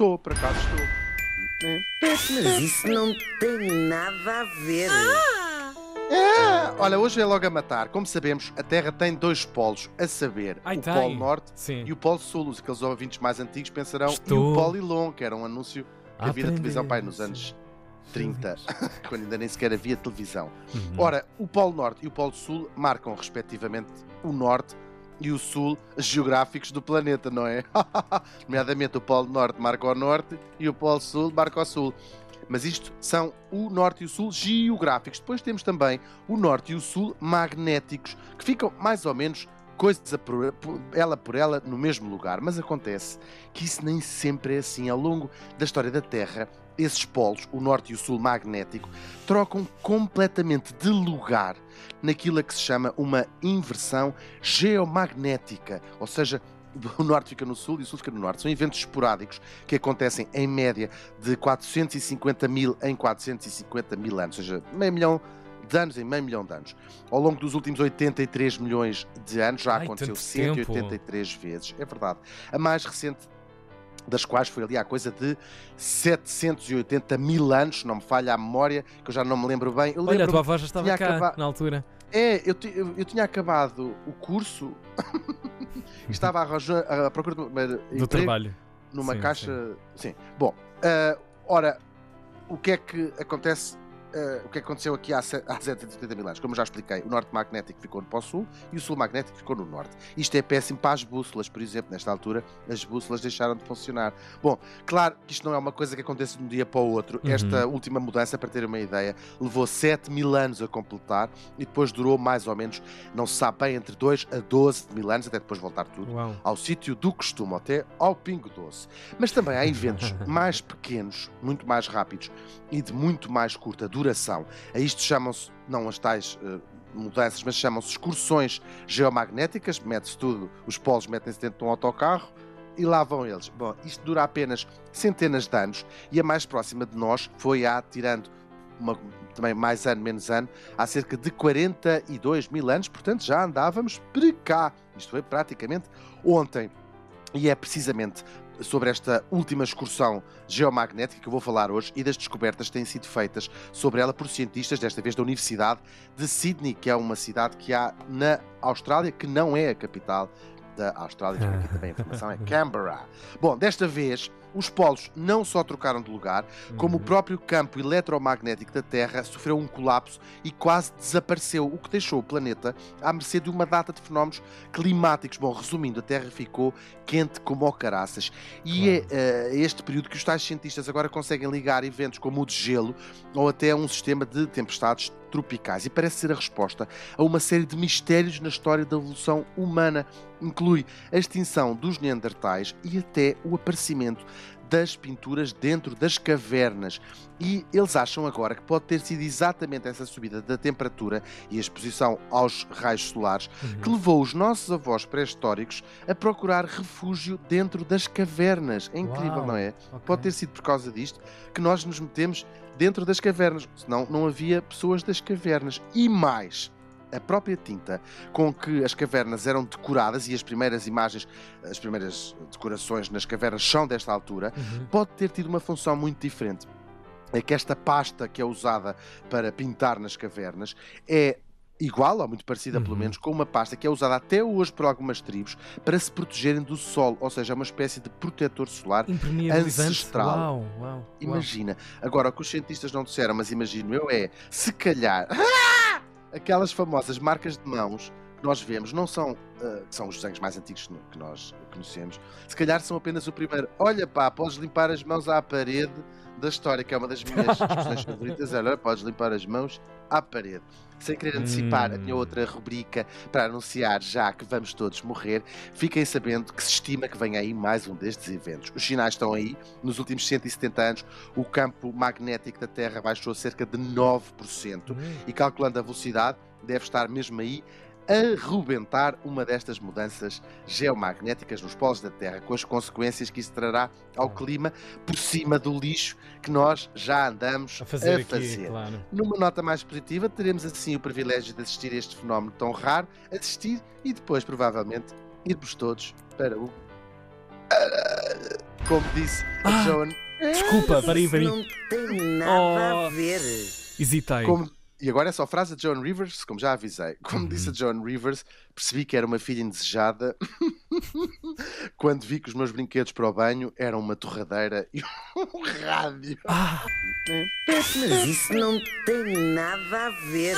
Estou, por acaso estou. É. Mas isso não tem nada a ver. É, olha, hoje é logo a matar. Como sabemos, a Terra tem dois polos, a saber, Ai, o tem. Polo Norte Sim. e o Polo Sul. Os aqueles ouvintes mais antigos pensarão. E Estou o Polilon, que era um anúncio que havia na televisão pai nos anos 30, quando ainda nem sequer havia televisão. Uhum. Ora, o Polo Norte e o Polo Sul marcam, respectivamente, o Norte e o Sul geográficos do planeta, não é? Nomeadamente, o Polo Norte marca o Norte e o Polo Sul marca o Sul. Mas isto são o Norte e o Sul geográficos. Depois temos também o Norte e o Sul magnéticos, que ficam mais ou menos coisa por, por- ela por ela no mesmo lugar. Mas acontece que isso nem sempre é assim. Ao longo da história da Terra, esses polos, o Norte e o Sul magnético, trocam completamente de lugar naquilo a que se chama uma inversão geomagnética, ou seja, o norte fica no sul e o sul fica no norte. São eventos esporádicos que acontecem em média de 450 mil em 450 mil anos, ou seja, meio milhão de anos em meio milhão de anos. Ao longo dos últimos 83 milhões de anos já Ai, aconteceu tanto tempo. 183 vezes, é verdade. A mais recente das quais foi ali a coisa de 780 mil anos, não me falha a memória, que eu já não me lembro bem. Eu Olha, a lembro tua avó já estava cá acaba- na altura. é, eu, eu- eu tinha acabado o curso, estava roja- à procura de Do trabalho. numa Sim, caixa. Sim. Bom, ah, ora, o que é que acontece? Ah, o que é que aconteceu aqui há, se- há 780 mil anos? Como já expliquei, o norte magnético ficou para o sul e o sul magnético ficou no norte. Isto é péssimo para as bússolas, por exemplo. Nesta altura, as bússolas deixaram de funcionar. Bom, claro que isto não é uma coisa que acontece de um dia para o outro. Uhum. Esta última mudança, para ter uma ideia, levou 7 mil anos a completar e depois durou mais ou menos, não se sabe bem, entre 2 a 12 mil anos, até depois voltar tudo Uau. ao sítio do costume, até ao Pingo Doce. Mas também há eventos mais pequenos, muito mais rápidos e de muito mais curta duração. A isto chamam-se, não as tais eh, mudanças, mas chamam-se excursões geomagnéticas, mete-se tudo, os polos metem-se dentro de um autocarro e lá vão eles. Bom, isto dura apenas centenas de anos e a mais próxima de nós foi há, tirando uma, também mais ano, menos ano, há cerca de 42 mil anos, portanto já andávamos por cá. Isto foi praticamente ontem. E é precisamente sobre esta última excursão geomagnética que eu vou falar hoje e das descobertas que têm sido feitas sobre ela por cientistas, desta vez da Universidade de Sydney, que é uma cidade que há na Austrália, que não é a capital da Austrália, aqui também a informação, é Canberra. Bom, desta vez os polos não só trocaram de lugar, como o Uhum. próprio campo eletromagnético da Terra sofreu um colapso e quase desapareceu, o que deixou o planeta à mercê de uma data de fenómenos climáticos. Bom, resumindo, a Terra ficou quente como o caraças. E Claro. é este período que os tais cientistas agora conseguem ligar eventos como o de gelo ou até um sistema de tempestades tropicais. E parece ser a resposta a uma série de mistérios na história da evolução humana. Inclui a extinção dos neandertais e até o aparecimento das pinturas dentro das cavernas. E eles acham agora que pode ter sido exatamente essa subida da temperatura e a exposição aos raios solares Uhum. que levou os nossos avós pré-históricos a procurar refúgio dentro das cavernas. É incrível, Uau, não é? ok. Pode ter sido por causa disto que nós nos metemos dentro das cavernas, senão não havia pessoas das cavernas. E mais, a própria tinta com que as cavernas eram decoradas e as primeiras imagens, as primeiras decorações nas cavernas são desta altura, Uhum. pode ter tido uma função muito diferente. É que esta pasta que é usada para pintar nas cavernas é igual, ou muito parecida pelo Uhum. menos, com uma pasta que é usada até hoje por algumas tribos para se protegerem do sol, ou seja, é uma espécie de protetor solar. Ancestral. Uau, uau, uau. Imagina. Agora, o que os cientistas não disseram, mas imagino eu, é se calhar aquelas famosas marcas de mãos nós vemos não são, que são os desenhos mais antigos que nós conhecemos, se calhar são apenas o primeiro. Olha pá, podes limpar as mãos à parede da história, que é uma das minhas expressões favoritas. Olha, podes limpar as mãos à parede. Sem querer antecipar a minha Hum. outra rubrica para anunciar já que vamos todos morrer, fiquem sabendo que se estima que venha aí mais um destes eventos. Os sinais estão aí. Nos últimos 170 anos, o campo magnético da Terra baixou cerca de 9% Hum. e calculando a velocidade, deve estar mesmo aí arrebentar uma destas mudanças geomagnéticas nos polos da Terra, com as consequências que isso trará ao clima por cima do lixo que nós já andamos A fazer a aqui, fazer. claro. Numa nota mais positiva, teremos assim o privilégio de assistir a este fenómeno tão raro, assistir e depois, provavelmente, irmos todos para o. Como disse a Ah, Joan. Desculpa, peraí, Isso peraí. não tem nada Oh. a ver. Hesitei. Como- e agora é só a frase de Joan Rivers, como já avisei. Como disse Uhum. a Joan Rivers, percebi que era uma filha indesejada quando vi que os meus brinquedos para o banho eram uma torradeira e um rádio. Ah, Mas isso não tem nada a ver.